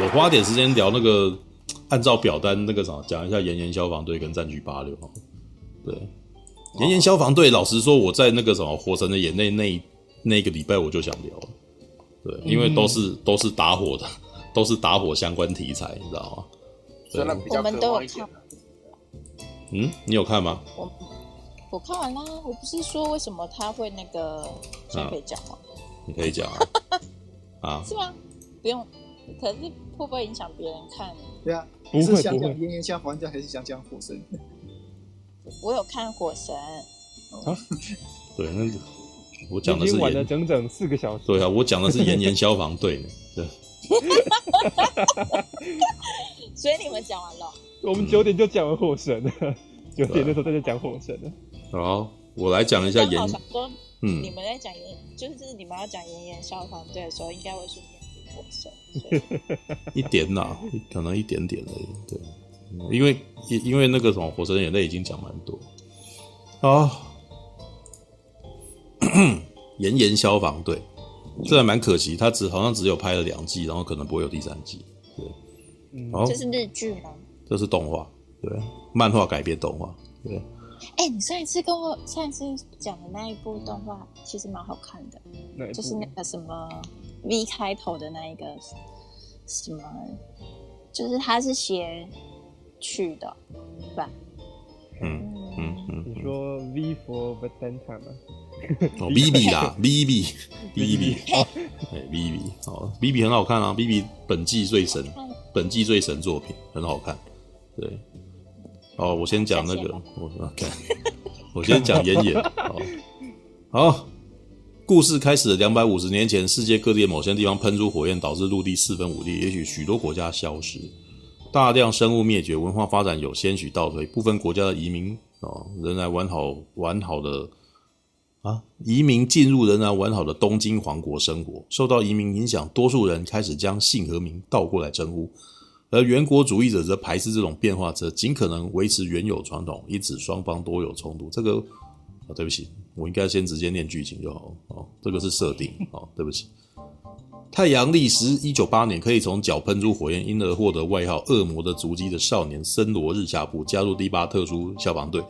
我花点时间聊那个，按照表单那个啥，讲一下炎炎消防队跟战局八六。对，炎炎消防队，老实说，我在那个什么《火神的眼泪》那那个礼拜我就想聊了。对，因为都是都是打火的，都是打火相关题材，你知道吗？虽然比较可怕一点。嗯，你有看吗？我我看完啦。我不是说为什么他会那个，现在可以讲吗？你可以讲啊。啊？是吗？不用。可是会不会影响别人看？对啊，不会是想讲炎炎消防队还是想讲火神？我有看火神。啊？对，那我讲的是晚了整整四个小时。对啊，我讲的是炎炎消防队呢。对。所以你们讲完了？我们九点就讲完火神了，九点的时候再讲火神了。好，我来讲一下炎。嗯，你们在讲炎，就是你们要讲炎炎消防队的时候，应该会是。一点呐，可能一点点而已。对，因为因因为那个什么《火神的眼泪》已经讲蛮多啊。炎炎消防队，这还蛮可惜，他只好像只有拍了两季，然后可能不会有第三季。对，哦，这是日剧吗？这是动画，对，漫画改编动画。对，哎、欸，你上一次跟我上一次讲的那一部动画，其实蛮好看的，就是那个什么。V 开头的那一个什么，就是他是写去的，对吧？嗯嗯嗯。你说 V for Vendetta 吗？哦，Vivi 啦，Vivi，Vivi，哦，哎，Vivi，好，Vivi 很好看啊，Vivi 本季最神，本季最神作品，很好看。对，哦，我先讲那个，我说看，我先讲炎炎，好。好故事开始了两百五十年前，世界各地的某些地方喷出火焰，导致陆地四分五裂，也许许多国家消失，大量生物灭绝，文化发展有些许倒退，部分国家的移民哦仍然完好完好的啊，移民进入仍然完好的东京皇国生活。受到移民影响，多数人开始将姓和名倒过来称呼，而原国主义者则排斥这种变化，则尽可能维持原有传统，因此双方多有冲突。这个啊，对不起。我应该先直接念剧情就好哦。这个是设定哦，对不起。太阳历时一九八年，可以从脚喷出火焰，因而获得外号“恶魔的足迹”的少年森罗日下部加入第八特殊消防队。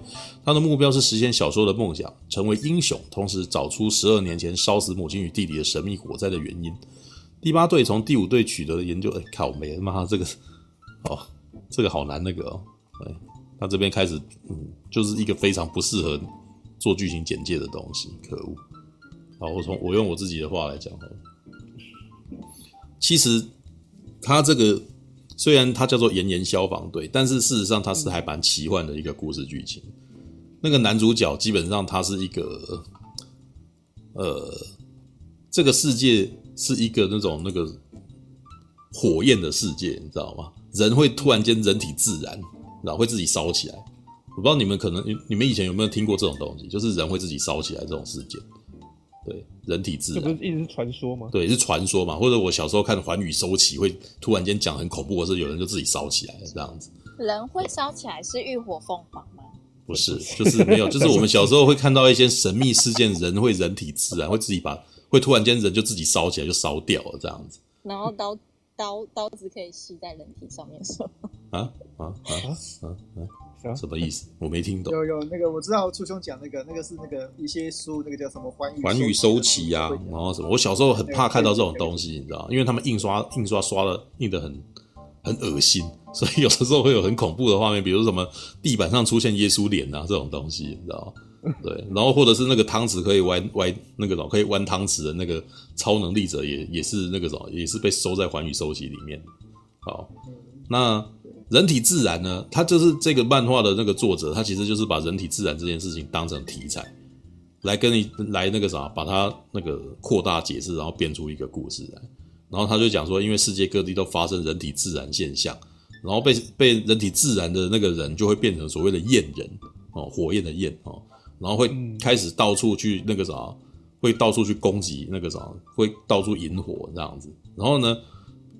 他的目标是实现小说的梦想，成为英雄，同时找出十二年前烧死母亲与弟弟的神秘火灾的原因。第八队从第五队取得的研究，哎，靠没了妈，这个哦，这个好难那个哦。哎，他这边开始，嗯，就是一个非常不适合。做剧情简介的东西，可恶！好，我从我用我自己的话来讲，其实他这个虽然它叫做炎炎消防队，但是事实上它是还蛮奇幻的一个故事剧情。那个男主角基本上他是一个，呃，这个世界是一个那种那个火焰的世界，你知道吗？人会突然间人体自燃，然后会自己烧起来。我不知道你们可能，你们以前有没有听过这种东西，就是人会自己烧起来这种事件。对，人体自燃，这不是一直是传说吗？对，是传说嘛。或者我小时候看《寰宇收起》，会突然间讲很恐怖的事，有人就自己烧起来了这样子。人会烧起来是浴火凤凰吗？不是，就是没有，就是我们小时候会看到一些神秘事件，人会人体自燃，会自己把，会突然间人就自己烧起来，就烧掉了这样子。然后刀刀刀子可以吸在人体上面是吗？啊啊啊啊啊！什么意思？我没听懂。有有那个我知道，初兄讲那个那个是那个一些书，那个叫什么环宇寰宇收起呀，然后什么？我小时候很怕看到这种东西，你知道，因为他们印刷印刷刷的印的很很恶心，所以有的时候会有很恐怖的画面，比如什么地板上出现耶稣脸啊这种东西，你知道？对，然后或者是那个汤匙可以弯弯那个什么可以弯汤匙的那个超能力者也也是那个什么也是被收在寰宇收集里面。好，那。人体自燃呢？他就是这个漫画的那个作者，他其实就是把人体自燃这件事情当成题材，来跟你来那个啥，把它那个扩大解释，然后编出一个故事来。然后他就讲说，因为世界各地都发生人体自燃现象，然后被被人体自燃的那个人就会变成所谓的焰人哦，火焰的焰哦，然后会开始到处去那个啥，会到处去攻击那个啥，会到处引火这样子。然后呢？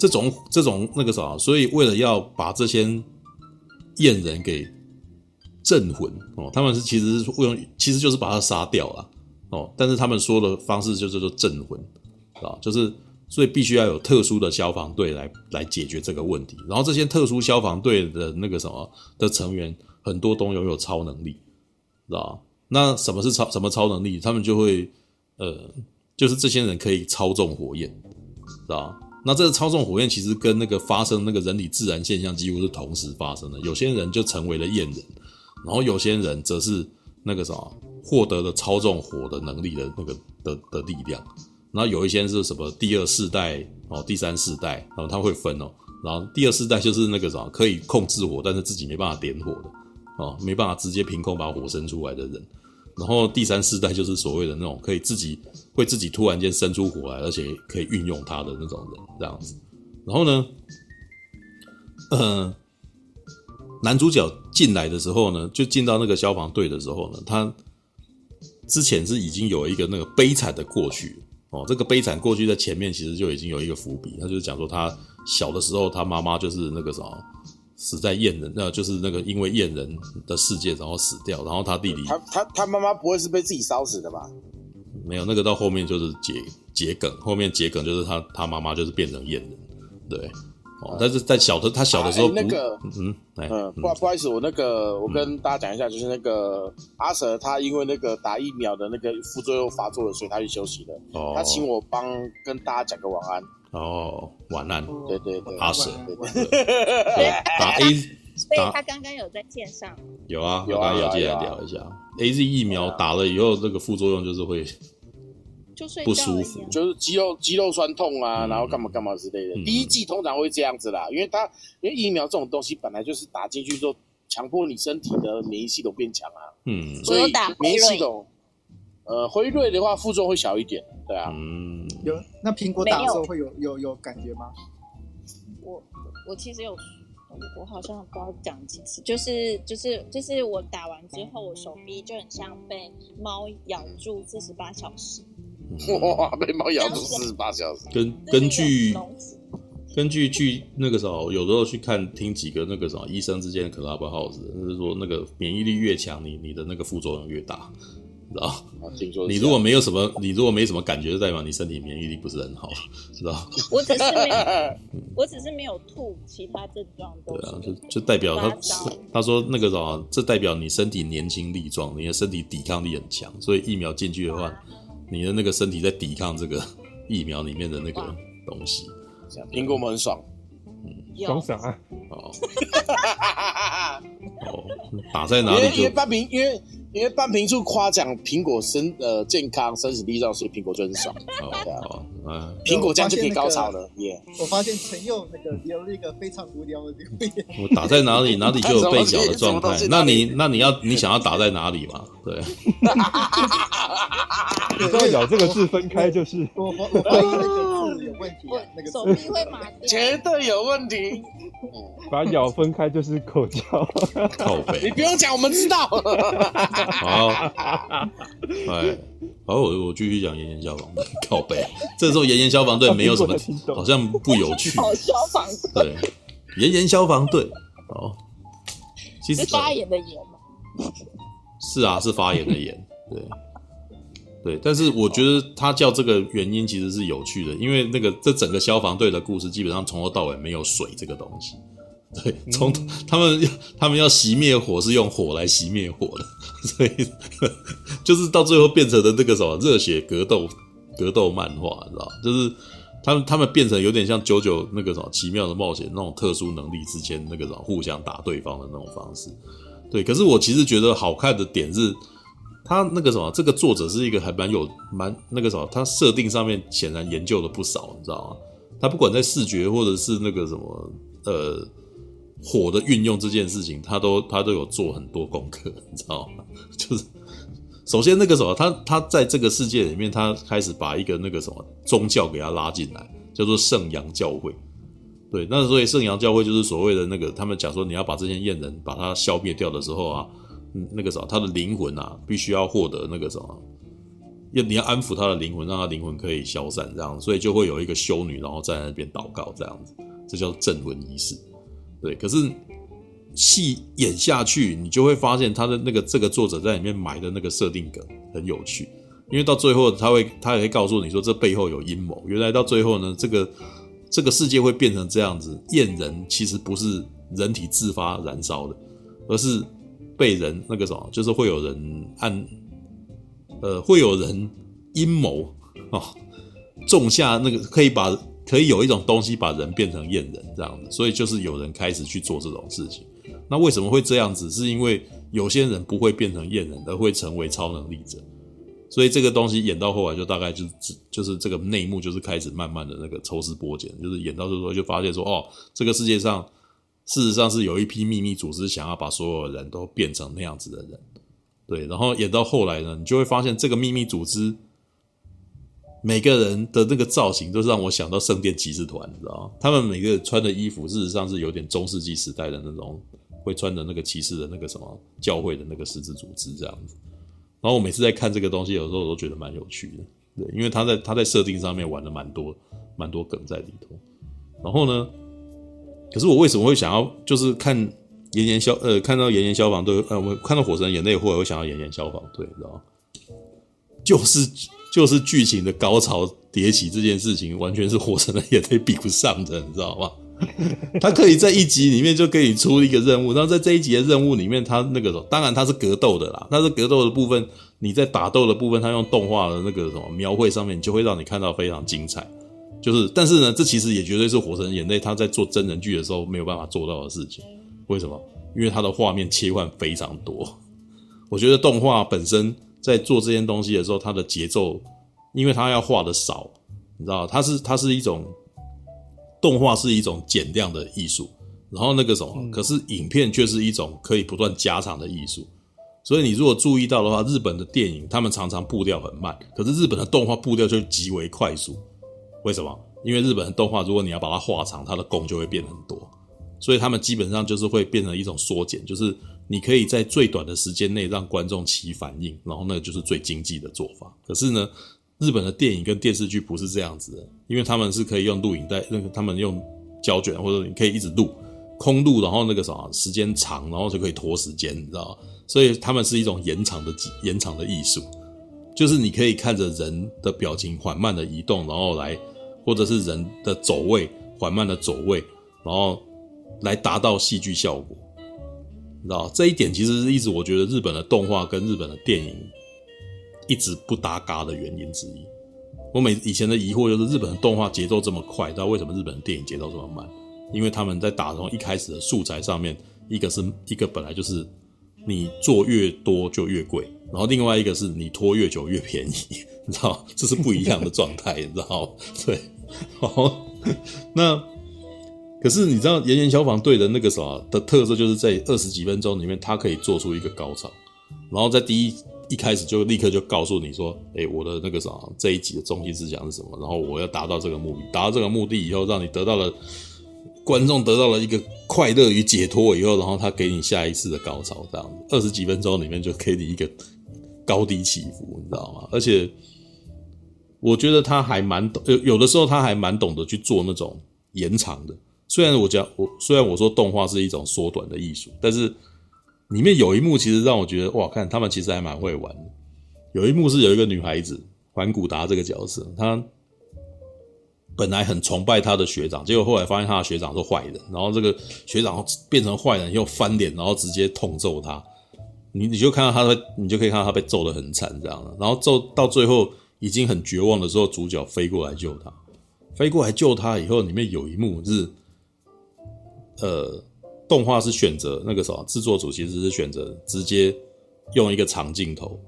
这种这种那个啥，所以为了要把这些燕人给镇魂哦，他们是其实是会用，其实就是把他杀掉了哦，但是他们说的方式就叫做镇魂啊，就是所以必须要有特殊的消防队来来解决这个问题，然后这些特殊消防队的那个什么的成员很多都拥有超能力，知道吧？那什么是超什么超能力？他们就会呃，就是这些人可以操纵火焰，知道吧？那这个操纵火焰其实跟那个发生那个人体自然现象几乎是同时发生的。有些人就成为了焰人，然后有些人则是那个什么获得了操纵火的能力的那个的的力量。然后有一些是什么第二世代哦，第三世代，然后他会分哦。然后第二世代就是那个什么可以控制火，但是自己没办法点火的哦，没办法直接凭空把火生出来的人。然后第三世代就是所谓的那种可以自己会自己突然间生出火来，而且可以运用它的那种人，这样子。然后呢，呃，男主角进来的时候呢，就进到那个消防队的时候呢，他之前是已经有一个那个悲惨的过去哦。这个悲惨过去在前面其实就已经有一个伏笔，他就是讲说他小的时候，他妈妈就是那个什么。死在焰人，那就是那个因为焰人的事件，然后死掉，然后他弟弟，他他他妈妈不会是被自己烧死的吧？没有，那个到后面就是桔桔梗，后面桔梗就是他他妈妈就是变成焰人，对，哦，但是在小的他小的时候，那个，嗯，嗯，不不好意思，我那个我跟大家讲一下，就是那个阿蛇他因为那个打疫苗的那个副作用发作了，所以他去休息了，哦，他请我帮跟大家讲个晚安。哦，晚安，对对对，阿蛇，对对对，打 A，所以他刚刚有在线上，有啊，有啊，有进来聊一下，A Z 疫苗打了以后，这个副作用就是会，就是不舒服，就是肌肉肌肉酸痛啊，然后干嘛干嘛之类的。第一剂通常会这样子啦，因为它因为疫苗这种东西本来就是打进去之后，强迫你身体的免疫系统变强啊，嗯，所以免疫系统，呃，辉瑞的话副作用会小一点。对啊，嗯，有那苹果打的时候会有有有感觉吗？我我其实有，我好像不知道讲几次，就是就是就是我打完之后，我手臂就很像被猫咬住四十八小时。哇，被猫咬住四十八小时。根根据根据去那个时候，有时候去看听几个那个什么医生之间的 Clubhouse，就是说那个免疫力越强，你你的那个副作用越大。知道？你如果没有什么，你如果没什么感觉，就代表你身体免疫力不是很好，知道？我只是没有，我只是没有吐，其他症状都对啊，就就代表他他说那个什么，这代表你身体年轻力壮，你的身体抵抗力很强，所以疫苗进去的话，你的那个身体在抵抗这个疫苗里面的那个东西。苹果们很爽，嗯，爽啥？哦，哦，打在哪里就？因为半瓶，因为。因为半瓶醋夸奖苹果身呃健康生死力壮，所以苹果就很爽。哦，对啊，嗯，苹果这样就可以高潮了。耶！我发现陈佑那个留了一个非常无聊的留言。我打在哪里，哪里就有被咬的状态。那你那你要你想要打在哪里嘛？对。你知道咬这个字分开就是。我我我怀疑那个字有问题，那个手臂会麻掉。绝对有问题。把咬分开就是口交。靠背。你不用讲，我们知道。好，哎，好，我我继续讲炎炎消防队靠背。这时候炎炎消防队没有什么，好像不有趣。消防对，炎炎消防队哦，其实发炎的炎是啊，是发炎的炎，对对。但是我觉得他叫这个原因其实是有趣的，因为那个这整个消防队的故事基本上从头到尾没有水这个东西。对，从他们要他们要熄灭火是用火来熄灭火的，所以就是到最后变成了那个什么热血格斗格斗漫画，你知道？就是他们他们变成有点像九九那个什么奇妙的冒险那种特殊能力之间那个什么互相打对方的那种方式。对，可是我其实觉得好看的点是，他那个什么这个作者是一个还蛮有蛮那个什么，他设定上面显然研究了不少，你知道吗？他不管在视觉或者是那个什么呃。火的运用这件事情，他都他都有做很多功课，你知道吗？就是首先那个什么，他他在这个世界里面，他开始把一个那个什么宗教给他拉进来，叫做圣阳教会。对，那所以圣阳教会就是所谓的那个，他们讲说你要把这些焰人把它消灭掉的时候啊，那个什么，他的灵魂啊，必须要获得那个什么，要你要安抚他的灵魂，让他灵魂可以消散，这样，所以就会有一个修女，然后在那边祷告，这样子，这叫镇魂仪式。对，可是戏演下去，你就会发现他的那个这个作者在里面埋的那个设定梗很有趣，因为到最后他会他也会告诉你说这背后有阴谋。原来到最后呢，这个这个世界会变成这样子，验人其实不是人体自发燃烧的，而是被人那个什么，就是会有人按呃会有人阴谋啊，种下那个可以把可以有一种东西把人变成焰人这样子，所以就是有人开始去做这种事情。那为什么会这样子？是因为有些人不会变成焰人，而会成为超能力者。所以这个东西演到后来，就大概就是就是这个内幕，就是开始慢慢的那个抽丝剥茧，就是演到最后就发现说，哦，这个世界上事实上是有一批秘密组织想要把所有人都变成那样子的人。对，然后演到后来呢，你就会发现这个秘密组织每个人的那个造型，都是让我想到圣殿骑士团，你知道吗？他们每个人穿的衣服，事实上是有点中世纪时代的那种。会穿的那个骑士的那个什么教会的那个十字组织这样子，然后我每次在看这个东西，有时候我都觉得蛮有趣的，对，因为他在他在设定上面玩了蛮多蛮多梗在里头。然后呢，可是我为什么会想要就是看炎炎消呃看到炎炎消防队呃我看到火神眼泪后来会想要炎炎消防队，你知道吗？就是就是剧情的高潮迭起这件事情，完全是火神的眼泪比不上的，你知道吗？他可以在一集里面就可以出一个任务，然后在这一集的任务里面，他那个当然他是格斗的啦，但是格斗的部分，你在打斗的部分，他用动画的那个什么描绘上面，就会让你看到非常精彩。就是，但是呢，这其实也绝对是《火神眼泪》他在做真人剧的时候没有办法做到的事情。为什么？因为他的画面切换非常多。我觉得动画本身在做这件东西的时候，它的节奏，因为它要画的少，你知道，它是它是一种。动画是一种减量的艺术，然后那个什么，嗯、可是影片却是一种可以不断加长的艺术。所以你如果注意到的话，日本的电影他们常常步调很慢，可是日本的动画步调就极为快速。为什么？因为日本的动画，如果你要把它画长，它的工就会变很多，所以他们基本上就是会变成一种缩减，就是你可以在最短的时间内让观众起反应，然后那个就是最经济的做法。可是呢，日本的电影跟电视剧不是这样子的，因为他们是可以用录影带，那个他们用胶卷或者你可以一直录空录，然后那个什么时间长，然后就可以拖时间，你知道吗？所以他们是一种延长的延长的艺术，就是你可以看着人的表情缓慢的移动，然后来或者是人的走位缓慢的走位，然后来达到戏剧效果，你知道这一点其实是一直我觉得日本的动画跟日本的电影。一直不搭嘎的原因之一，我每以前的疑惑就是日本的动画节奏这么快，但为什么日本的电影节奏这么慢？因为他们在打从一开始的素材上面，一个是一个本来就是你做越多就越贵，然后另外一个是你拖越久越便宜，你知道，这是不一样的状态，你知道？对，好，那可是你知道，岩岩消防队的那个什么的特色，就是在二十几分钟里面，它可以做出一个高潮，然后在第一。一开始就立刻就告诉你说，哎、我的那个啥，这一集的中心思想是什么？然后我要达到这个目的，达到这个目的以后，让你得到了观众得到了一个快乐与解脱以后，然后他给你下一次的高潮，这样子二十几分钟里面就给你一个高低起伏，你知道吗？而且我觉得他还蛮懂，有有的时候他还蛮懂得去做那种延长的。虽然我讲我虽然我说动画是一种缩短的艺术，但是。里面有一幕其实让我觉得哇，看他们其实还蛮会玩。有一幕是有一个女孩子环古达这个角色，她本来很崇拜他的学长，结果后来发现他的学长是坏人，然后这个学长变成坏人又翻脸，然后直接痛揍他。你你就看到他的，你就可以看到他被揍得很惨这样的。然后揍到最后已经很绝望的时候，主角飞过来救他，飞过来救他以后，里面有一幕是，呃。动画是选择那个什么，制作组其实是选择直接用一个长镜头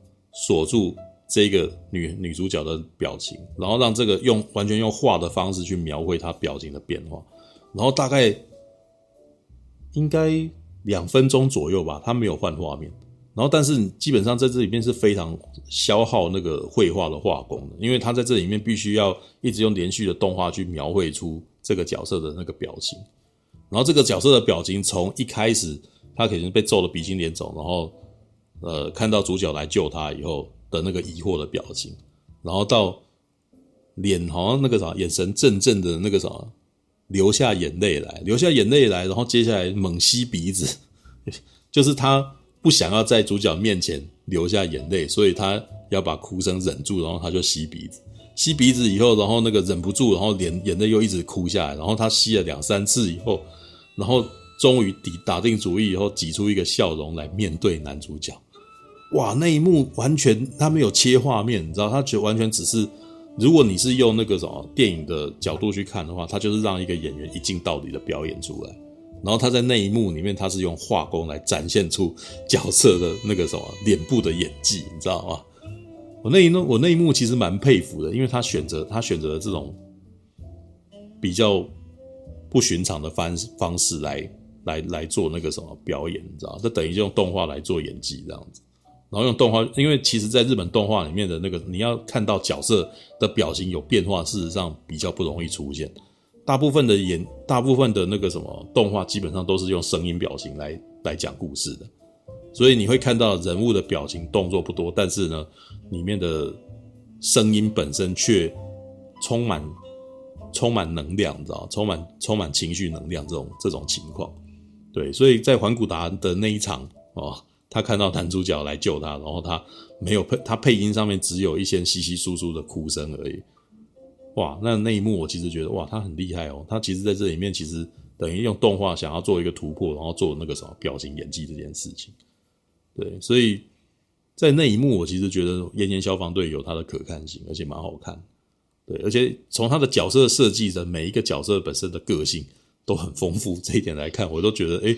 锁住这个女女主角的表情，然后让这个用完全用画的方式去描绘她表情的变化，然后大概应该两分钟左右吧，她没有换画面，然后但是基本上在这里面是非常消耗那个绘画的画工的，因为他在这里面必须要一直用连续的动画去描绘出这个角色的那个表情。然后这个角色的表情，从一开始他可能被揍的鼻青脸肿，然后呃看到主角来救他以后的那个疑惑的表情，然后到脸好像那个啥眼神怔怔的那个啥流下眼泪来，流下眼泪来，然后接下来猛吸鼻子，就是他不想要在主角面前流下眼泪，所以他要把哭声忍住，然后他就吸鼻子，吸鼻子以后，然后那个忍不住，然后脸眼泪又一直哭下来，然后他吸了两三次以后，然后终于抵打定主意以后，挤出一个笑容来面对男主角。哇，那一幕完全他没有切画面，你知道，他就完全只是，如果你是用那个什么电影的角度去看的话，他就是让一个演员一镜到底的表演出来，然后他在那一幕里面，他是用画工来展现出角色的那个什么脸部的演技，你知道吗？我那一幕，我那一幕其实蛮佩服的，因为他选择他选择了这种比较不寻常的方方式来来来做那个什么表演，你知道，这等于用动画来做演技这样子。然后用动画，因为其实，在日本动画里面的那个，你要看到角色的表情有变化，事实上比较不容易出现。大部分的演，大部分的那个什么动画，基本上都是用声音表情来来讲故事的。所以你会看到人物的表情动作不多，但是呢，里面的声音本身却充满充满能量，你知道，充满充满情绪能量这种这种情况。对，所以在环古达的那一场哦。他看到男主角来救他，然后他没有配，他配音上面只有一些稀稀疏疏的哭声而已。哇，那那一幕我其实觉得哇，他很厉害哦。他其实在这里面其实等于用动画想要做一个突破，然后做那个什么表情演技这件事情。对，所以在那一幕我其实觉得《炎炎消防队》有它的可看性，而且蛮好看。对，而且从他的角色设计的每一个角色本身的个性都很丰富，这一点来看，我都觉得诶。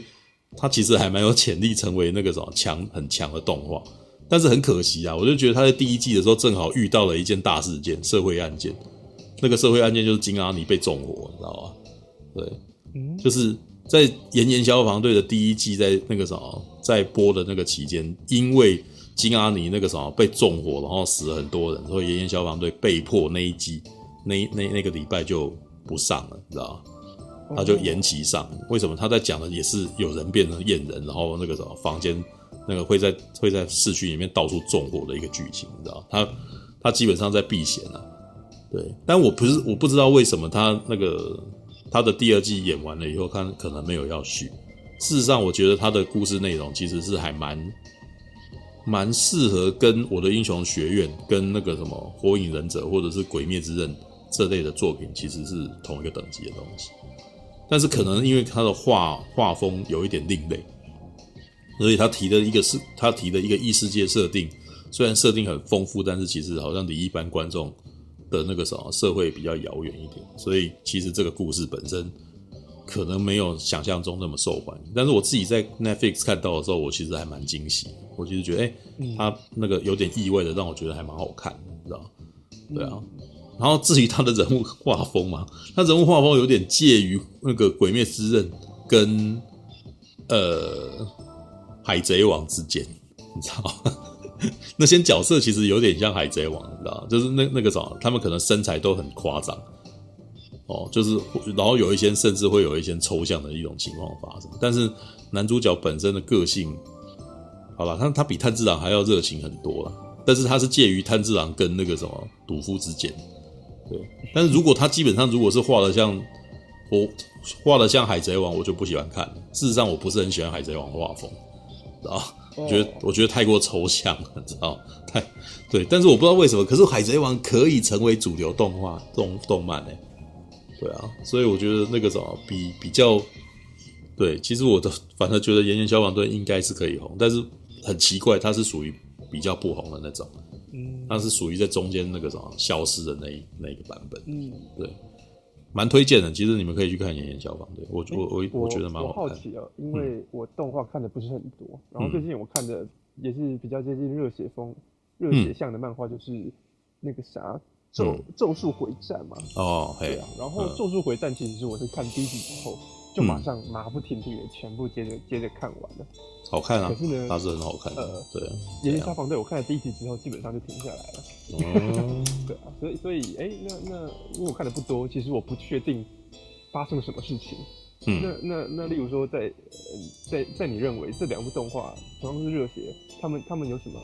他其实还蛮有潜力成为那个什么强很强的动画，但是很可惜啊，我就觉得他在第一季的时候正好遇到了一件大事件——社会案件。那个社会案件就是金阿尼被纵火，你知道吗？对，嗯，就是在《炎炎消防队》的第一季，在那个什么在播的那个期间，因为金阿尼那个什么被纵火，然后死了很多人，所以《炎炎消防队》被迫那一季那那那个礼拜就不上了，你知道吗？他就延期上，为什么？他在讲的也是有人变成验人，然后那个什么房间，那个会在会在市区里面到处纵火的一个剧情，你知道？他他基本上在避嫌啊，对。但我不是我不知道为什么他那个他的第二季演完了以后，看可能没有要续。事实上，我觉得他的故事内容其实是还蛮蛮适合跟我的英雄学院、跟那个什么火影忍者或者是鬼灭之刃这类的作品，其实是同一个等级的东西。但是可能因为他的画画风有一点另类，所以他提的一个是他提的一个异世界设定，虽然设定很丰富，但是其实好像离一般观众的那个什么社会比较遥远一点，所以其实这个故事本身可能没有想象中那么受欢迎。但是我自己在 Netflix 看到的时候，我其实还蛮惊喜，我其实觉得，哎、他那个有点意外的让我觉得还蛮好看的，你知道？对啊。然后至于他的人物画风嘛，他人物画风有点介于那个《鬼灭之刃》跟呃《海贼王》之间，你知道吗？那些角色其实有点像《海贼王》，你知道？就是那那个什么，他们可能身材都很夸张哦，就是然后有一些甚至会有一些抽象的一种情况发生。但是男主角本身的个性，好了，他他比炭治郎还要热情很多了，但是他是介于炭治郎跟那个什么鲁夫之间。对，但是如果他基本上如果是画的像我画的像海贼王，我就不喜欢看了。事实上，我不是很喜欢海贼王的画风，知道？我觉得我觉得太过抽象了，知道？太对，但是我不知道为什么，可是海贼王可以成为主流动画动动漫呢？对啊，所以我觉得那个什么比比较对，其实我的反正觉得《炎炎消防队》应该是可以红，但是很奇怪，它是属于比较不红的那种。嗯，它是属于在中间那个什么消失的那一那一个版本。嗯，对，蛮推荐的。其实你们可以去看《炎炎消防队》，我我我我觉得蛮好。我好奇啊，因为我动画看的不是很多，嗯、然后最近我看的也是比较接近热血风、热血向的漫画，就是那个啥咒、嗯、咒术回战嘛。哦，对啊。然后咒术回战其实是我是看第一集之后。就马上马不停蹄的全部接着接着看完了，好看啊！可是呢，它是很好看的。呃，对，《炎炎消防队》我看了第一集之后，基本上就停下来了。哦、对啊，所以所以哎、欸，那那因为我看的不多，其实我不确定发生了什么事情。嗯，那那那例如说在，在在在你认为这两部动画同样是热血，他们他们有什么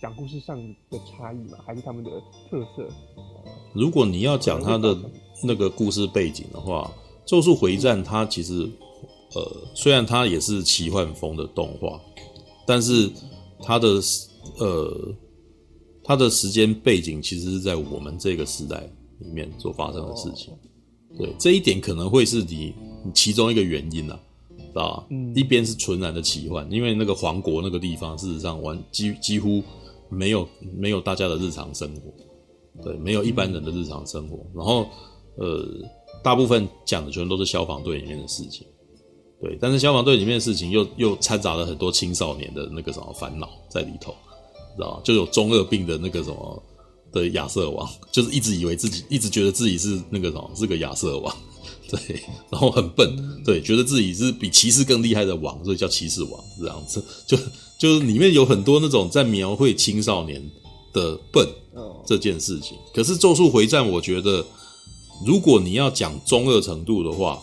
讲故事上的差异吗？还是他们的特色？如果你要讲他的那个故事背景的话。咒术回战，它其实，呃，虽然它也是奇幻风的动画，但是它的呃它的时间背景其实是在我们这个时代里面所发生的事情。对，这一点可能会是你其中一个原因啊，知道吧？嗯，一边是纯然的奇幻，因为那个皇国那个地方，事实上完几几乎没有没有大家的日常生活，对，没有一般人的日常生活。然后，呃，大部分讲的全都是消防队里面的事情，对，但是消防队里面的事情又又掺杂了很多青少年的那个什么烦恼在里头，知道吧？就有中二病的那个什么。的亚瑟王就是一直以为自己一直觉得自己是那个什么，是个亚瑟王，对，然后很笨，对，觉得自己是比骑士更厉害的王，所以叫骑士王这样子。就就是里面有很多那种在描绘青少年的笨这件事情。可是《咒术回战》，我觉得如果你要讲中二程度的话，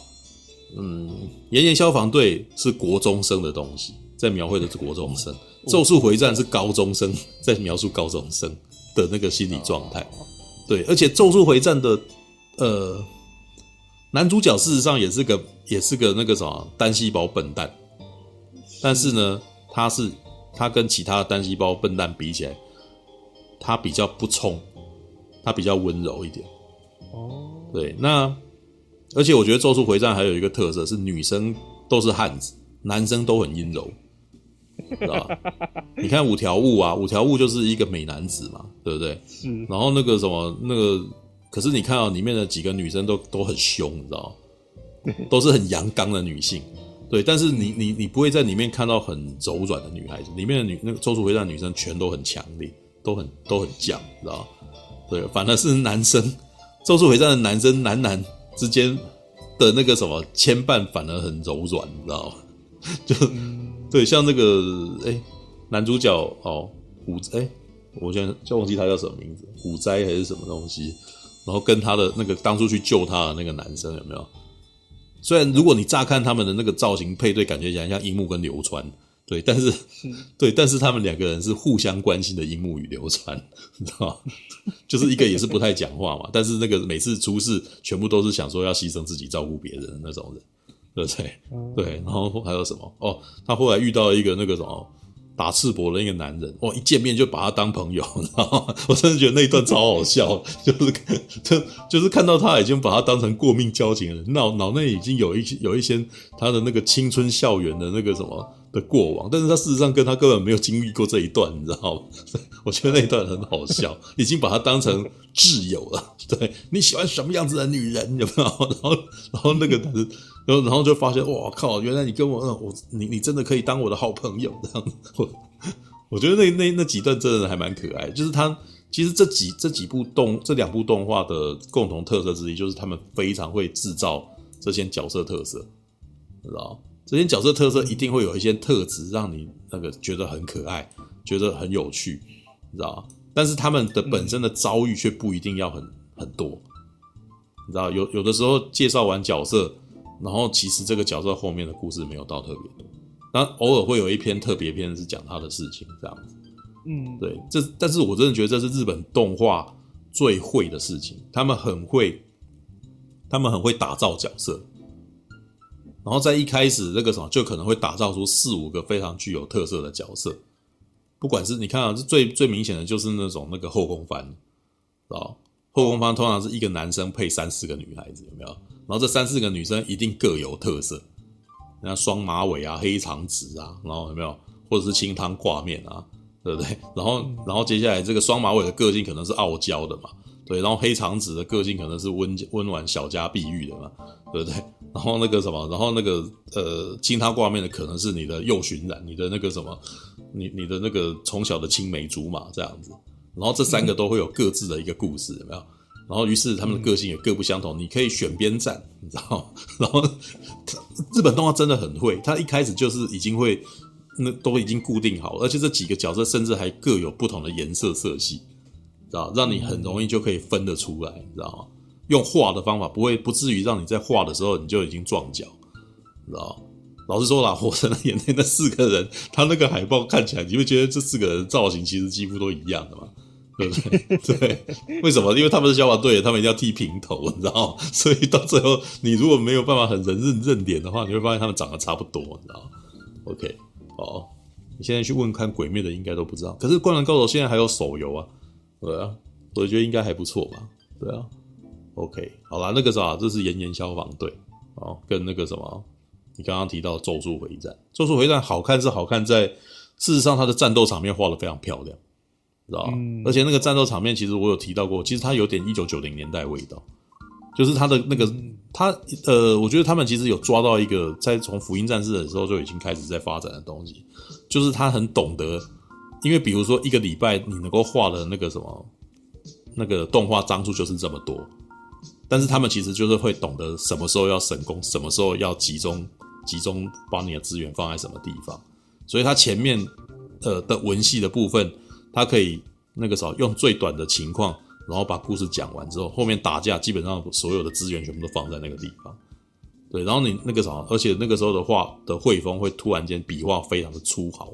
嗯，炎炎消防队是国中生的东西，在描绘的是国中生，《咒术回战》是高中生在描述高中生。的那个心理状态，对，而且《咒术回战》的呃男主角事实上也是个也是个那个什么单细胞笨蛋，但是呢，他是他跟其他的单细胞笨蛋比起来，他比较不冲，他比较温柔一点。哦，对，那而且我觉得《咒术回战》还有一个特色是女生都是汉子，男生都很阴柔。知道吧？你看五条悟啊，五条悟就是一个美男子嘛，对不对？是。然后那个什么，那个，可是你看到里面的几个女生都都很凶，你知道吗？都是很阳刚的女性，对。但是你你你不会在里面看到很柔软的女孩子，里面的女那个咒术回战女生全都很强烈，都很都很犟，你知道吗？对，反而是男生，咒术回战的男生男男之间的那个什么牵绊反而很柔软，你知道吗？就。对，像那个哎，男主角哦，五哎，我现在就忘记他叫什么名字，五灾还是什么东西？然后跟他的那个当初去救他的那个男生有没有？虽然如果你乍看他们的那个造型配对，感觉起来像樱木跟流川，对，但是，是对，但是他们两个人是互相关心的樱木与流川，你知道吗？就是一个也是不太讲话嘛，但是那个每次出事，全部都是想说要牺牲自己照顾别人的那种人。对不对？对，然后还有什么？哦，他后来遇到一个那个什么打赤膊的一个男人，哇，一见面就把他当朋友，你知道吗？我真的觉得那一段超好笑，就是 就就是看到他已经把他当成过命交情了，脑脑内已经有一些有一些他的那个青春校园的那个什么的过往，但是他事实上跟他根本没有经历过这一段，你知道吗？我觉得那一段很好笑，已经把他当成挚友了。对，你喜欢什么样子的女人？有没有？然后然后那个男人。然后，然后就发现，哇靠！原来你跟我，我你你真的可以当我的好朋友这样子。我 我觉得那那那几段真的还蛮可爱。就是他其实这几这几部动这两部动画的共同特色之一，就是他们非常会制造这些角色特色，知道？这些角色特色一定会有一些特质，让你那个觉得很可爱，觉得很有趣，你知道？但是他们的本身的遭遇却不一定要很很多，你知道？有有的时候介绍完角色。然后其实这个角色后面的故事没有到特别多，但偶尔会有一篇特别篇是讲他的事情这样子。嗯，对，这但是我真的觉得这是日本动画最会的事情，他们很会，他们很会打造角色，然后在一开始那个什么就可能会打造出四五个非常具有特色的角色，不管是你看啊，这最最明显的就是那种那个后宫番，啊后宫番通常是一个男生配三四个女孩子，有没有？然后这三四个女生一定各有特色，那双马尾啊、黑长直啊，然后有没有？或者是清汤挂面啊，对不对？然后，然后接下来这个双马尾的个性可能是傲娇的嘛，对。然后黑长直的个性可能是温温婉小家碧玉的嘛，对不对？然后那个什么，然后那个呃清汤挂面的可能是你的右巡染，你的那个什么，你你的那个从小的青梅竹马这样子。然后这三个都会有各自的一个故事，有没有？然后，于是他们的个性也各不相同。你可以选边站，你知道？然后，日本动画真的很会，他一开始就是已经会，那都已经固定好，而且这几个角色甚至还各有不同的颜色色系，知道？让你很容易就可以分得出来，你知道吗？用画的方法不会不至于让你在画的时候你就已经撞脚，知道？老实说啦，火神的眼泪那四个人，他那个海报看起来，你会觉得这四个人造型其实几乎都一样的嘛？对不对？对，为什么？因为他们是消防队，他们一定要剃平头，你知道吗？所以到最后，你如果没有办法很人认认脸的话，你会发现他们长得差不多，你知道吗？OK，好，你现在去问看鬼灭的，应该都不知道。可是《灌篮高手》现在还有手游啊，对啊，我觉得应该还不错吧？对啊，OK，好啦，那个啥，这是炎炎消防队哦，跟那个什么，你刚刚提到《咒术回战》，《咒术回战》好看是好看在，事实上它的战斗场面画的非常漂亮。知道、嗯、而且那个战斗场面，其实我有提到过，其实它有点一九九零年代味道，就是它的那个，它呃，我觉得他们其实有抓到一个，在从福音战士的时候就已经开始在发展的东西，就是他很懂得，因为比如说一个礼拜你能够画的那个什么，那个动画张数就是这么多，但是他们其实就是会懂得什么时候要省功，什么时候要集中集中把你的资源放在什么地方，所以他前面呃的文戏的部分。他可以那个时候用最短的情况，然后把故事讲完之后，后面打架基本上所有的资源全部都放在那个地方。对，然后你那个啥，而且那个时候的画的绘风会突然间笔画非常的粗豪，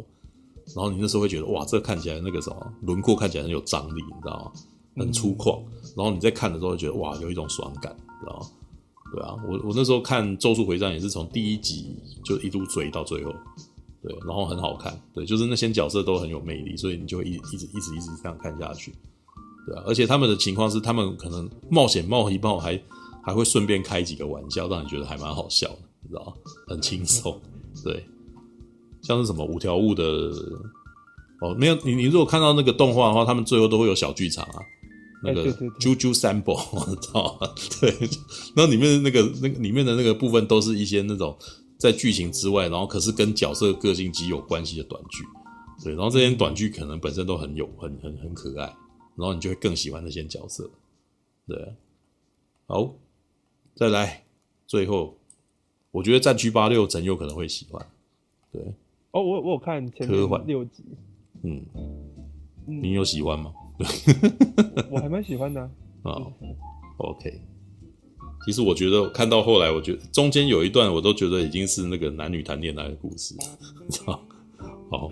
然后你那时候会觉得哇，这看起来那个什么轮廓看起来很有张力，你知道吗？很粗犷。然后你在看的时候会觉得哇，有一种爽感，知道吗？对啊，我我那时候看《咒术回战》也是从第一集就一路追到最后。对，然后很好看，对，就是那些角色都很有魅力，所以你就会一一直一直一直这样看下去，对啊，而且他们的情况是，他们可能冒险冒一冒，还还会顺便开几个玩笑，让你觉得还蛮好笑的，你知道吗？很轻松，对，像是什么五条悟的，哦，没有你你如果看到那个动画的话，他们最后都会有小剧场啊，那个 JoJo Sample，我知道吗？对，然后 里面的那个那个里面的那个部分都是一些那种。在剧情之外，然后可是跟角色个性极有关系的短剧，对，然后这些短剧可能本身都很有很很很可爱，然后你就会更喜欢那些角色，对，好，再来，最后，我觉得战区八六真有可能会喜欢，对，哦，我我有看前科幻。六集，嗯，你有喜欢吗？我还蛮喜欢的啊，哦，OK。其实我觉得看到后来，我觉得中间有一段我都觉得已经是那个男女谈恋爱的故事，好，好，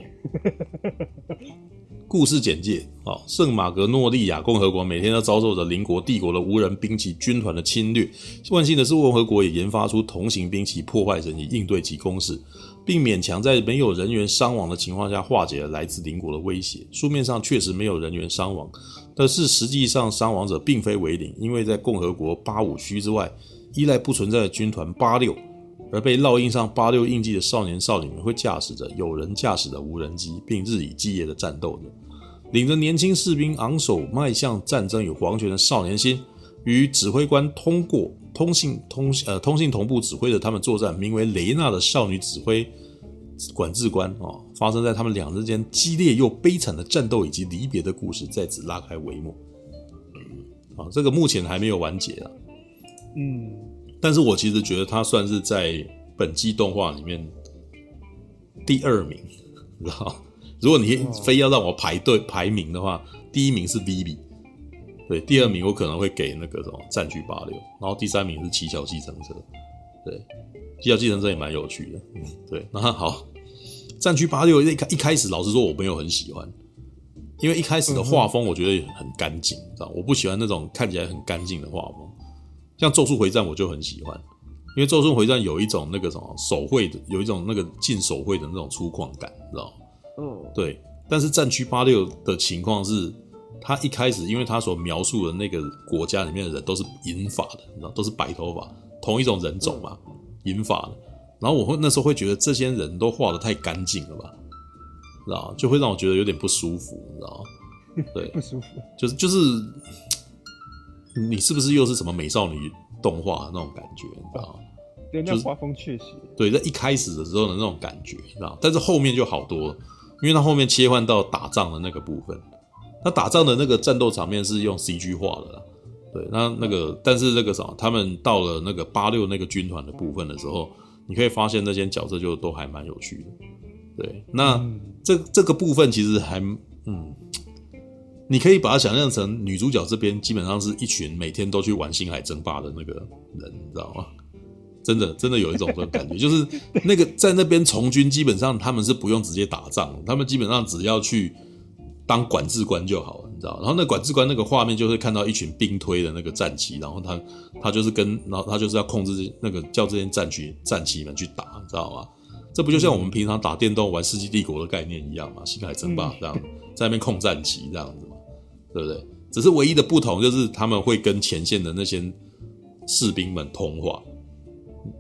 故事简介：好，圣马格诺利亚共和国每天都遭受着邻国帝国的无人兵器军团的侵略。万幸的是，共和国也研发出同型兵器破坏神以应对其攻势，并勉强在没有人员伤亡的情况下化解了来自邻国的威胁。书面上确实没有人员伤亡。但是实际上，伤亡者并非为零，因为在共和国八五区之外，依赖不存在的军团八六，而被烙印上八六印记的少年少女们会驾驶着有人驾驶的无人机，并日以继夜的战斗着，领着年轻士兵昂首迈向战争与皇权的少年心，与指挥官通过通信通呃通信同步指挥着他们作战，名为雷娜的少女指挥。管制官啊，发生在他们两人间激烈又悲惨的战斗以及离别的故事在此拉开帷幕。啊，这个目前还没有完结啊。嗯，但是我其实觉得它算是在本季动画里面第二名，知道？如果你非要让我排队排名的话，第一名是 Vivy，对，第二名我可能会给那个什么战区八六，然后第三名是七巧计程车，对。《七桥计程车》也蛮有趣的，嗯，对。那好，《战区八六》一开一开始，老实说，我没有很喜欢，因为一开始的画风我觉得很干净，知道？我不喜欢那种看起来很干净的画风。像《咒术回战》，我就很喜欢，因为《咒术回战》有一种那个什么手绘的，有一种那个近手绘的那种粗犷感，知道？嗯，对。但是《战区八六》的情况是，他一开始，因为他所描述的那个国家里面的人都是银发的，你知道，都是白头发，同一种人种嘛。嗯银发的，然后我会那时候会觉得这些人都画的太干净了吧，知道就会让我觉得有点不舒服，你知道吗？对，不舒服，就是就是，你是不是又是什么美少女动画那种感觉，你知道吗？对，那画风确实，对，在一开始的时候的那种感觉，知道但是后面就好多了，因为他后面切换到打仗的那个部分，他打仗的那个战斗场面是用 CG 画的啦。对，那那个，但是那个什么，他们到了那个八六那个军团的部分的时候，你可以发现那些角色就都还蛮有趣的。对，那、嗯、这这个部分其实还，嗯，你可以把它想象成女主角这边基本上是一群每天都去玩星海争霸的那个人，你知道吗？真的，真的有一种这种感觉，就是那个在那边从军，基本上他们是不用直接打仗，他们基本上只要去当管制官就好了。你知道？然后那管制官那个画面就会看到一群兵推的那个战旗，然后他他就是跟，然后他就是要控制那个叫这些战旗战旗们去打，你知道吗？这不就像我们平常打电动玩《世纪帝国》的概念一样吗？星海争霸这样，在那边控战旗这样子嘛，对不对？只是唯一的不同就是他们会跟前线的那些士兵们通话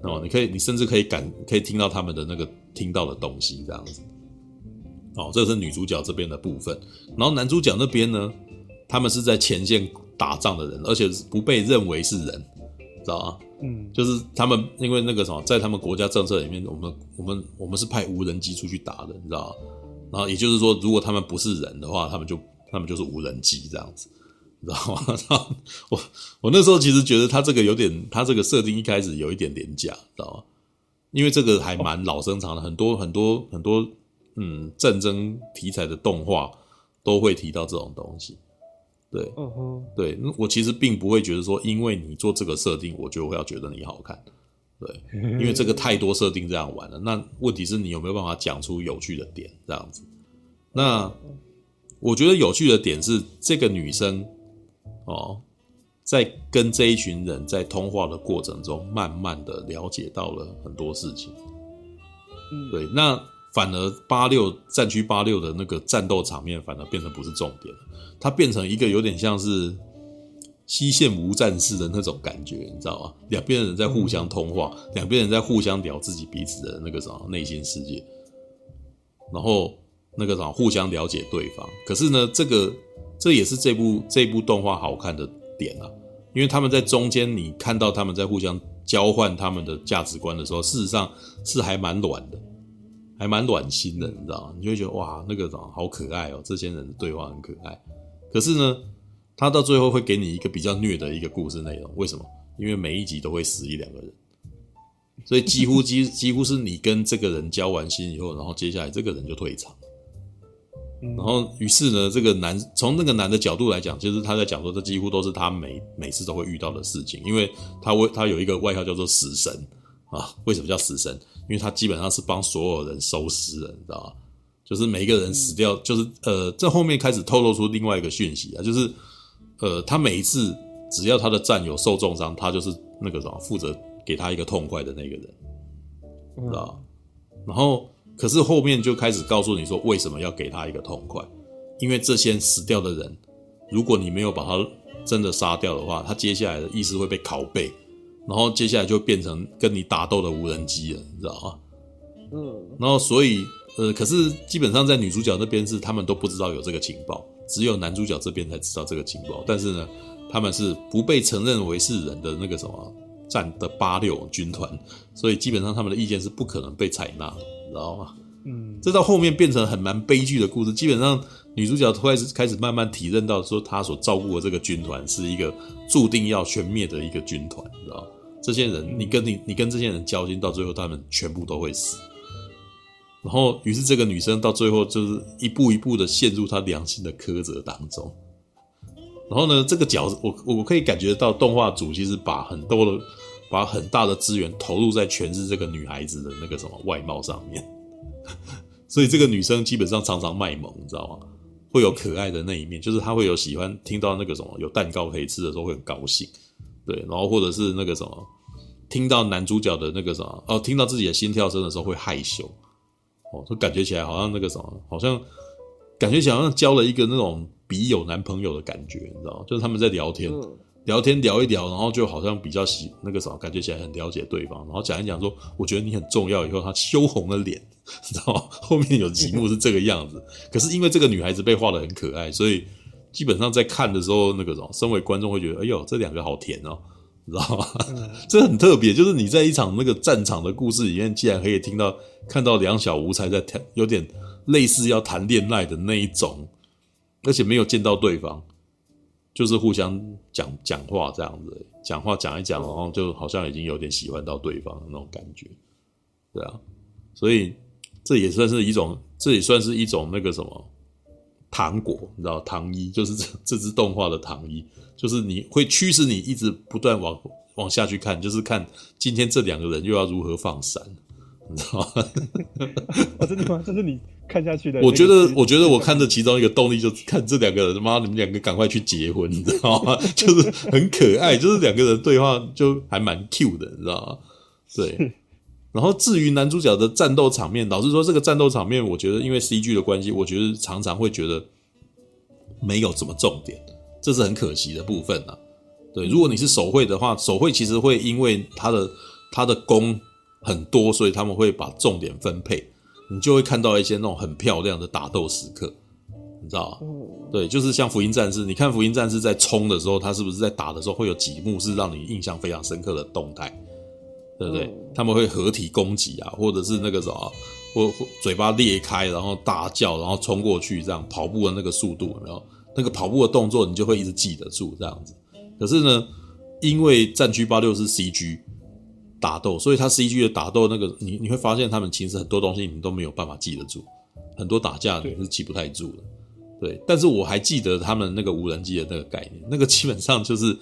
哦，你可以，你甚至可以感，可以听到他们的那个听到的东西这样子。哦，这是女主角这边的部分，然后男主角那边呢，他们是在前线打仗的人，而且不被认为是人，知道吗？嗯，就是他们因为那个什么，在他们国家政策里面，我们我们我们是派无人机出去打的，你知道吗？然后也就是说，如果他们不是人的话，他们就他们就是无人机这样子。你知道吗？我我那时候其实觉得他这个有点，他这个设定一开始有一点廉价，知道吗？因为这个还蛮老生常的，很多很多很多，嗯，战争题材的动画都会提到这种东西。对，嗯哼，对，我其实并不会觉得说，因为你做这个设定，我就会要觉得你好看。对，因为这个太多设定这样玩了。那问题是你有没有办法讲出有趣的点？这样子，那我觉得有趣的点是这个女生。哦，在跟这一群人在通话的过程中，慢慢的了解到了很多事情。嗯，对，那反而八六战区八六的那个战斗场面，反而变成不是重点，它变成一个有点像是西线无战事的那种感觉，你知道吗？两边的人在互相通话，两边人在互相聊自己彼此的那个什么内心世界，然后那个什么互相了解对方。可是呢，这个。这也是这部这部动画好看的点啊，因为他们在中间，你看到他们在互相交换他们的价值观的时候，事实上是还蛮暖的，还蛮暖心的，你知道吗？你会觉得哇，那个好可爱哦，这些人的对话很可爱。可是呢，他到最后会给你一个比较虐的一个故事内容，为什么？因为每一集都会死一两个人，所以几乎几 几乎是你跟这个人交完心以后，然后接下来这个人就退场。然后，于是呢，这个男从那个男的角度来讲，就是他在讲说，这几乎都是他每每次都会遇到的事情，因为他为他有一个外号叫做死神啊。为什么叫死神？因为他基本上是帮所有人收尸的，你知道吗？就是每一个人死掉，就是呃，这后面开始透露出另外一个讯息啊，就是呃，他每一次只要他的战友受重伤，他就是那个什么负责给他一个痛快的那个人，知道吗？然后。可是后面就开始告诉你说，为什么要给他一个痛快？因为这些死掉的人，如果你没有把他真的杀掉的话，他接下来的意识会被拷贝，然后接下来就变成跟你打斗的无人机了，你知道吗？嗯，然后所以呃，可是基本上在女主角那边是他们都不知道有这个情报，只有男主角这边才知道这个情报。但是呢，他们是不被承认为是人的那个什么战的八六军团，所以基本上他们的意见是不可能被采纳的。你知道吗？嗯，这到后面变成很蛮悲剧的故事。基本上，女主角开始开始慢慢体认到，说她所照顾的这个军团是一个注定要全灭的一个军团，你知道吗？这些人，你跟你你跟这些人交心，到最后他们全部都会死。然后，于是这个女生到最后就是一步一步的陷入她良心的苛责当中。然后呢，这个角，我我可以感觉到动画组其实把很多的。把很大的资源投入在诠释这个女孩子的那个什么外貌上面，所以这个女生基本上常常卖萌，你知道吗？会有可爱的那一面，就是他会有喜欢听到那个什么有蛋糕可以吃的时候会很高兴，对，然后或者是那个什么听到男主角的那个什么哦，听到自己的心跳声的时候会害羞，哦，就感觉起来好像那个什么，好像感觉起来好像交了一个那种笔友男朋友的感觉，你知道？就是他们在聊天。聊天聊一聊，然后就好像比较喜那个什么，感觉起来很了解对方。然后讲一讲说，我觉得你很重要。以后他羞红了脸，知道吗？后面有几幕是这个样子。可是因为这个女孩子被画得很可爱，所以基本上在看的时候，那个什么，身为观众会觉得，哎呦，这两个好甜哦，你知道吗？这很特别，就是你在一场那个战场的故事里面，竟然可以听到看到两小无猜在谈，有点类似要谈恋爱的那一种，而且没有见到对方。就是互相讲讲话这样子，讲话讲一讲，然后就好像已经有点喜欢到对方的那种感觉，对啊，所以这也算是一种，这也算是一种那个什么糖果，你知道糖衣，就是这这支动画的糖衣，就是你会驱使你一直不断往往下去看，就是看今天这两个人又要如何放闪，你知道吗？哦，真的吗？这是你看下去的？我觉得，我觉得我看的其中一个动力就是看这两个人，妈，你们两个赶快去结婚，你知道吗？就是很可爱，就是两个人对话就还蛮 Q 的，你知道吗？对。然后至于男主角的战斗场面，老实说，这个战斗场面，我觉得因为 CG 的关系，我觉得常常会觉得没有什么重点，这是很可惜的部分啊。对，如果你是手绘的话，手绘其实会因为他的他的攻很多，所以他们会把重点分配，你就会看到一些那种很漂亮的打斗时刻，你知道吗？对，就是像福音战士，你看福音战士在冲的时候，他是不是在打的时候会有几幕是让你印象非常深刻的动态？对不对？嗯、他们会合体攻击啊，或者是那个什么，或或嘴巴裂开，然后大叫，然后冲过去，这样跑步的那个速度，然后那个跑步的动作，你就会一直记得住这样子。可是呢，因为战区八六是 CG 打斗，所以它 CG 的打斗那个，你你会发现他们其实很多东西你都没有办法记得住，很多打架你是记不太住的。对，但是我还记得他们那个无人机的那个概念，那个基本上就是。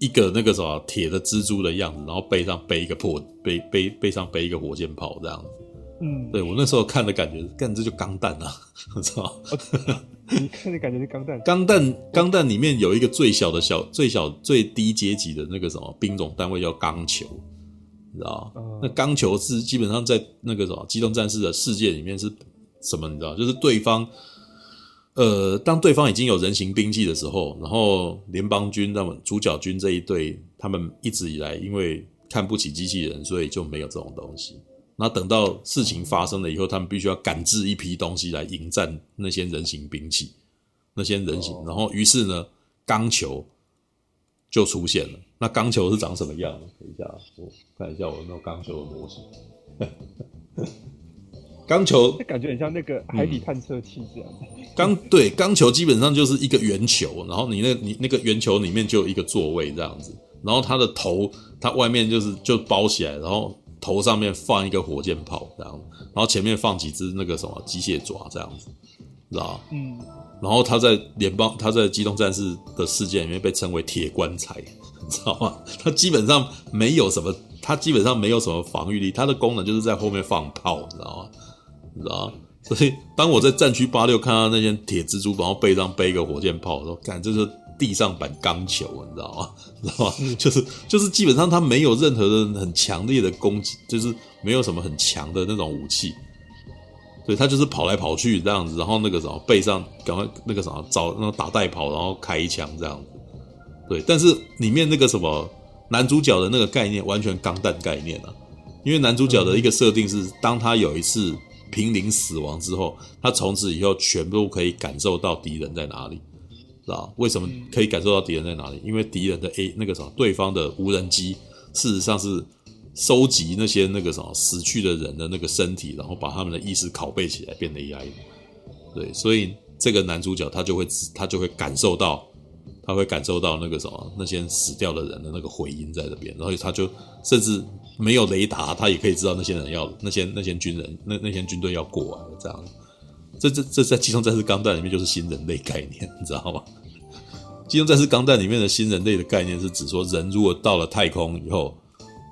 一个那个什么铁的蜘蛛的样子，然后背上背一个破背背背上背一个火箭炮这样子，嗯，对我那时候看的感觉，干这就钢弹啊，我操！哦、你 看的感觉是钢弹，钢弹钢弹里面有一个最小的小最小最低阶级的那个什么兵种单位叫钢球，你知道那钢球是基本上在那个什么机动战士的世界里面是什么？你知道，就是对方。呃，当对方已经有人形兵器的时候，然后联邦军那么主角军这一队，他们一直以来因为看不起机器人，所以就没有这种东西。那等到事情发生了以后，他们必须要赶制一批东西来迎战那些人形兵器，那些人形。然后于是呢，钢球就出现了。那钢球是长什么样？等一下，我看一下我有没有钢球的模型。钢球感觉很像那个海底探测器这样。钢、嗯、对钢球基本上就是一个圆球，然后你那你那个圆球里面就有一个座位这样子，然后它的头它外面就是就包起来，然后头上面放一个火箭炮这样，然后前面放几只那个什么机械爪这样子，知道嗯。然后他在联邦他在机动战士的世界里面被称为铁棺材，你知道吗？他基本上没有什么，它基本上没有什么防御力，它的功能就是在后面放炮，你知道吗？你知道吗，所以当我在战区八六看到那些铁蜘蛛，然后背上背一个火箭炮的时候，看这是地上版钢球，你知道吗？你知道吗？就是就是基本上它没有任何的很强烈的攻击，就是没有什么很强的那种武器，对，它就是跑来跑去这样子，然后那个什么背上赶快那个什么找那种打带跑，然后开一枪这样子，对。但是里面那个什么男主角的那个概念完全钢弹概念啊，因为男主角的一个设定是，当他有一次。濒临死亡之后，他从此以后全部可以感受到敌人在哪里，知道为什么可以感受到敌人在哪里？因为敌人的 A 那个什么，对方的无人机事实上是收集那些那个什么死去的人的那个身体，然后把他们的意识拷贝起来变成 AI。对，所以这个男主角他就会他就会感受到，他会感受到那个什么那些死掉的人的那个回音在这边，然后他就甚至。没有雷达，他也可以知道那些人要那些那些军人那那些军队要过来了，这样。这这这 在机动战士钢弹里面就是新人类概念，你知道吗？机动战士钢弹里面的新人类的概念是指说，人如果到了太空以后，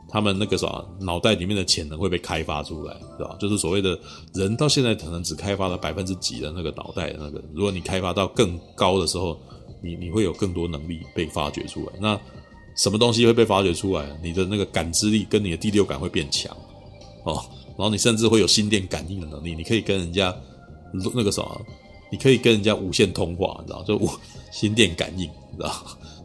他们那个啥脑袋里面的潜能会被开发出来，对吧？就是所谓的人到现在可能只开发了百分之几的那个脑袋的那个，如果你开发到更高的时候，你你会有更多能力被发掘出来。那什么东西会被发掘出来？你的那个感知力跟你的第六感会变强哦，然后你甚至会有心电感应的能力，你可以跟人家那个什么，你可以跟人家无线通话，你知道？就无心电感应，你知道？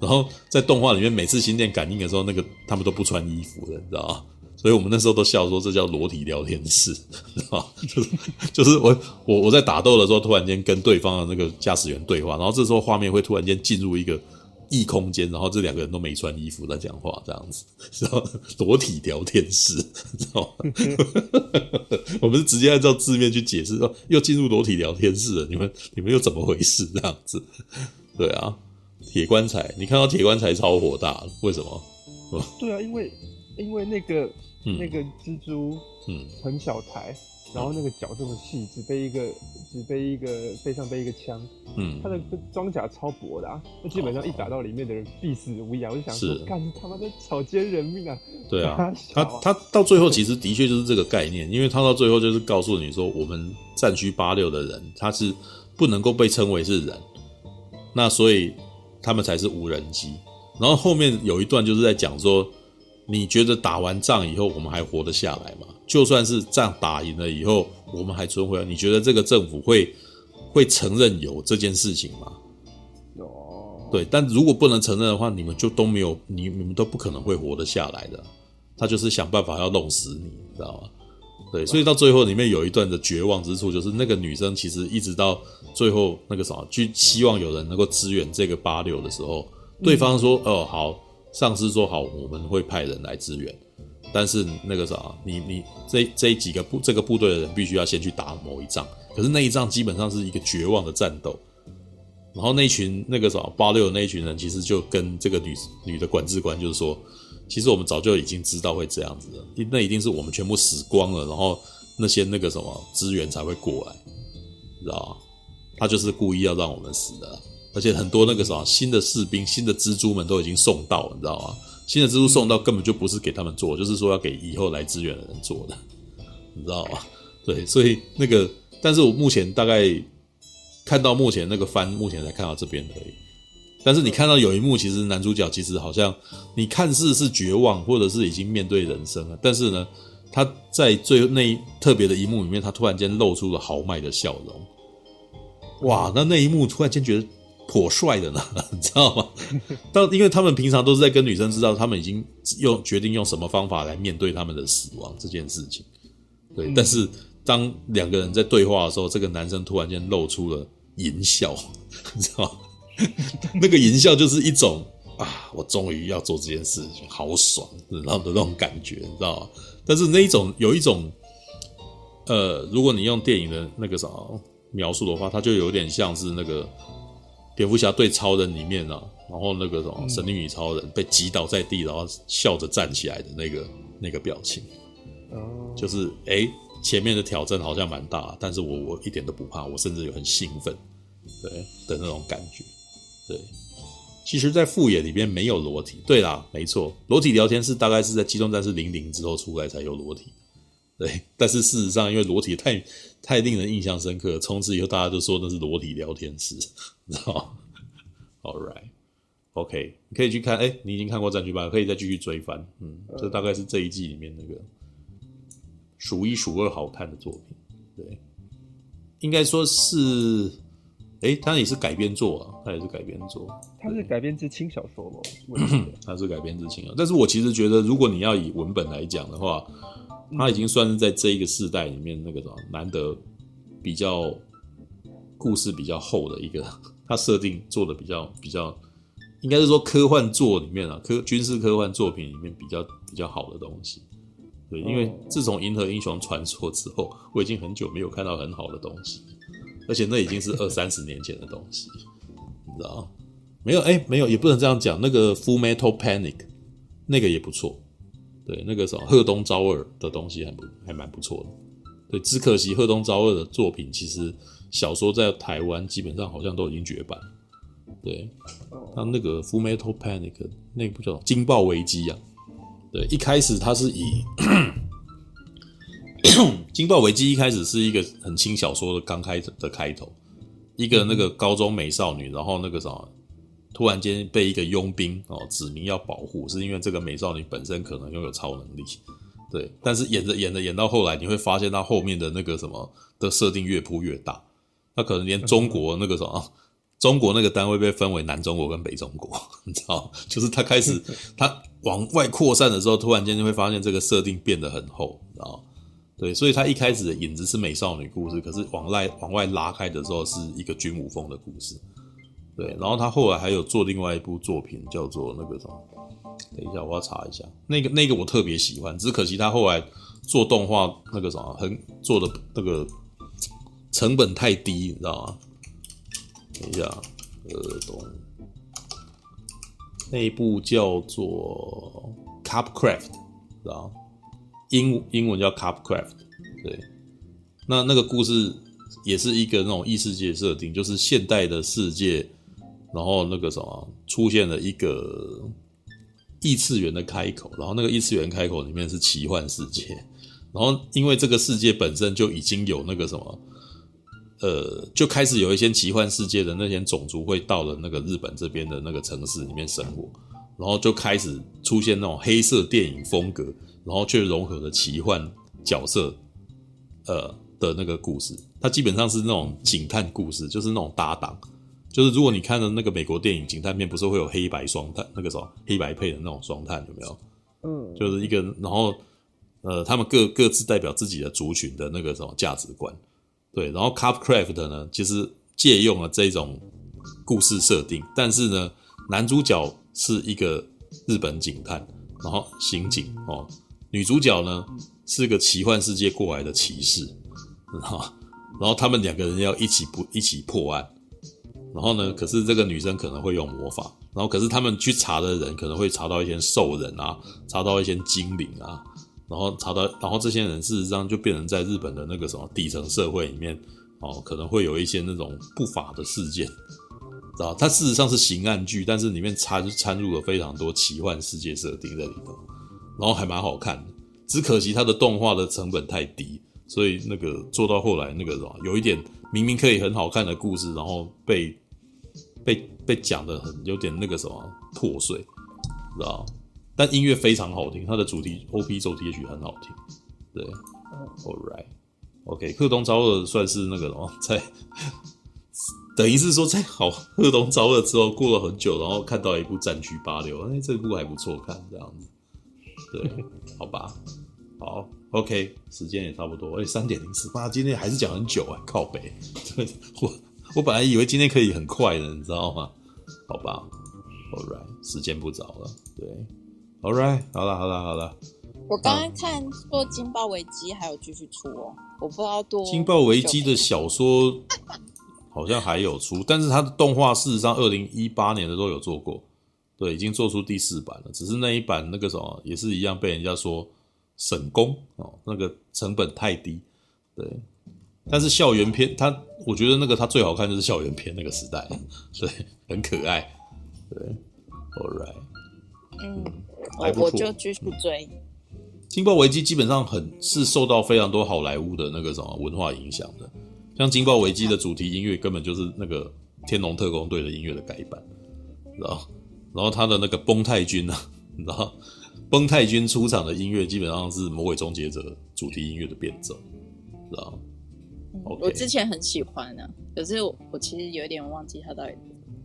然后在动画里面，每次心电感应的时候，那个他们都不穿衣服的，你知道？所以我们那时候都笑说这叫裸体聊天室，知道？就是就是我我我在打斗的时候，突然间跟对方的那个驾驶员对话，然后这时候画面会突然间进入一个。异空间，然后这两个人都没穿衣服在讲话，这样子，然后裸体聊天室，知道吗？我们是直接按照字面去解释，说又进入裸体聊天室了，你们你们又怎么回事？这样子，对啊，铁棺材，你看到铁棺材超火大，为什么？对啊，因为因为那个、嗯、那个蜘蛛，嗯，很小台。然后那个脚这么细，只背一个，只背一个背上背一个枪，嗯，它的装甲超薄的啊，那基本上一打到里面的人必死无疑啊！我就想说，干他妈的草菅人命啊！对啊，他他到最后其实的确就是这个概念，因为他到最后就是告诉你说，我们战区八六的人他是不能够被称为是人，那所以他们才是无人机。然后后面有一段就是在讲说，你觉得打完仗以后我们还活得下来吗？就算是仗打赢了以后我们还存活，你觉得这个政府会会承认有这件事情吗？有，对，但如果不能承认的话，你们就都没有，你你们都不可能会活得下来的。他就是想办法要弄死你，你知道吗？对，所以到最后里面有一段的绝望之处，就是那个女生其实一直到最后那个啥，去希望有人能够支援这个八六的时候，对方说：“哦，好，上司说好，我们会派人来支援，但是那个啥，你你这这几个部这个部队的人必须要先去打某一仗，可是那一仗基本上是一个绝望的战斗，然后那群那个啥八六那一群人其实就跟这个女女的管制官就是说。”其实我们早就已经知道会这样子了，那一定是我们全部死光了，然后那些那个什么资源才会过来，知道吗？他就是故意要让我们死的，而且很多那个什么新的士兵、新的蜘蛛们都已经送到了，你知道吗？新的蜘蛛送到根本就不是给他们做，就是说要给以后来支援的人做的，你知道吗？对，所以那个，但是我目前大概看到目前那个番，目前才看到这边而已。但是你看到有一幕，其实男主角其实好像你看似是绝望，或者是已经面对人生了。但是呢，他在最那特别的一幕里面，他突然间露出了豪迈的笑容。哇，那那一幕突然间觉得颇帅的呢，你知道吗？到因为他们平常都是在跟女生知道他们已经用决定用什么方法来面对他们的死亡这件事情。对，但是当两个人在对话的时候，这个男生突然间露出了淫笑，你知道吗？那个淫笑就是一种啊，我终于要做这件事情，好爽，然后的那种感觉，你知道吗？但是那一种有一种，呃，如果你用电影的那个啥描述的话，它就有点像是那个蝙蝠侠对超人里面啊，然后那个什么神力女超人被击倒在地，然后笑着站起来的那个那个表情，就是哎，前面的挑战好像蛮大，但是我我一点都不怕，我甚至有很兴奋，对的那种感觉。对，其实，在副野里边没有裸体。对啦，没错，裸体聊天室大概是在《机动战士零零》之后出来才有裸体。对，但是事实上，因为裸体太太令人印象深刻，从此以后大家都说那是裸体聊天室，你知道吗？All right，OK，okay，你可以去看。哎，你已经看过《战区八》，可以再继续追番。嗯，这大概是这一季里面那个数一数二好看的作品。对，应该说是。哎，它也是改编作啊，它也是改编作。它是改编自轻小说吗？它是改编自轻小说，但是我其实觉得，如果你要以文本来讲的话，他已经算是在这一个世代里面那个什么难得比较故事比较厚的一个，他设定做的比较比较，应该是说科幻作里面啊，科军事科幻作品里面比较比较好的东西。对，因为自从《银河英雄传说》之后，我已经很久没有看到很好的东西。而且那已经是二三十年前的东西，你知道？没有，哎、欸，没有，也不能这样讲。那个《Full Metal Panic》那个也不错，对，那个什么贺东昭二的东西还不还蛮不错的。对，只可惜贺东昭二的作品其实小说在台湾基本上好像都已经绝版。对，他那个《Full Metal Panic》那部叫《惊爆危机》啊，对，一开始他是以。惊爆危机一开始是一个很轻小说的刚开的开头，一个那个高中美少女，然后那个什么，突然间被一个佣兵哦指明要保护，是因为这个美少女本身可能拥有超能力，对。但是演着演着演到后来，你会发现她后面的那个什么的设定越铺越大，她可能连中国那个什么，中国那个单位被分为南中国跟北中国，你知道，就是她开始 她往外扩散的时候，突然间就会发现这个设定变得很厚，你知道。对，所以他一开始的影子是美少女故事，可是往外往外拉开的时候是一个军武风的故事。对，然后他后来还有做另外一部作品，叫做那个什么？等一下，我要查一下。那个那个我特别喜欢，只可惜他后来做动画那个什么，很做的那个成本太低，你知道吗？等一下，呃，懂。那一部叫做《Cupcraft》，知道吗？英英文叫 Cupcraft，对，那那个故事也是一个那种异世界设定，就是现代的世界，然后那个什么出现了一个异次元的开口，然后那个异次元开口里面是奇幻世界，然后因为这个世界本身就已经有那个什么，呃，就开始有一些奇幻世界的那些种族会到了那个日本这边的那个城市里面生活，然后就开始出现那种黑色电影风格，然后却融合了奇幻角色，呃的那个故事，它基本上是那种警探故事，就是那种搭档。就是如果你看的那个美国电影警探片，不是会有黑白双探那个什么黑白配的那种双探有没有？嗯，就是一个，然后呃，他们各各自代表自己的族群的那个什么价值观，对，然后 Cupcraft 呢，其实借用了这种故事设定，但是呢，男主角是一个日本警探，然后刑警哦，女主角呢是个奇幻世界过来的骑士，然后然后他们两个人要一起不一起破案。然后呢，可是这个女生可能会用魔法，然后可是他们去查的人可能会查到一些兽人啊，查到一些精灵啊，然后查到，然后这些人事实上就变成在日本的那个什么底层社会里面，哦，可能会有一些那种不法的事件，知道？它事实上是刑案剧，但是里面掺掺入了非常多奇幻世界设定在里头，然后还蛮好看的，只可惜它的动画的成本太低，所以那个做到后来那个什么，有一点明明可以很好看的故事，然后被。被被讲的很有点那个什么破碎，知道？但音乐非常好听，它的主题 OP 主题曲很好听。对，All right，OK，鹤东昭二算是那个什么，在等于是说在好鹤东昭二之后过了很久，然后看到一部战区八六，哎，这部还不错看，这样子。对，好吧，好，OK，时间也差不多，哎，三点零四，八，今天还是讲很久啊，靠北，我。我本来以为今天可以很快的，你知道吗？好吧，All right，时间不早了。对，All right，好了，好了，好了。我刚刚看说《金爆危机》还有继续出哦，我不知道多。《金爆危机》的小说好像还有出，但是它的动画事实上二零一八年的都有做过，对，已经做出第四版了。只是那一版那个什么也是一样被人家说省工哦，那个成本太低，对。但是校园片，他我觉得那个他最好看就是校园片那个时代，对，很可爱，对，All right，嗯，还不错，我就继续追。《金爆危机》基本上很是受到非常多好莱坞的那个什么文化影响的，像《金爆危机》的主题音乐根本就是那个《天龙特工队》的音乐的改版，然后？然后他的那个崩太君啊，你知道？崩太君出场的音乐基本上是《魔鬼终结者》主题音乐的变奏，知道.我之前很喜欢呢、啊，可是我我其实有点忘记他到底。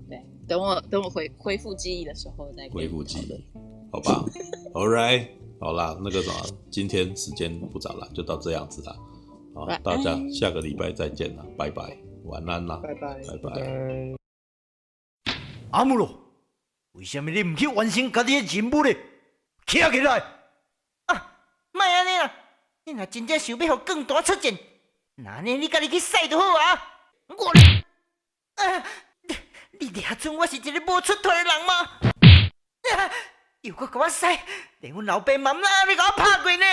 对，等我等我恢恢复记忆的时候再恢复记忆，好吧？All right，好啦，那个什么，今天时间不早了，就到这样子了。好，大家下个礼拜再见了，拜拜，晚安啦，拜拜，拜拜。阿姆罗，为什么你唔去完成家己的任务呢？起来起来！啊，莫安尼啦，你若真正想要让更大出战。那呢？你家己去洗就好啊！我，啊，你你还准我是一个无出头的人吗？啊，又搁给我洗，连阮老爸妈妈你给我拍过呢！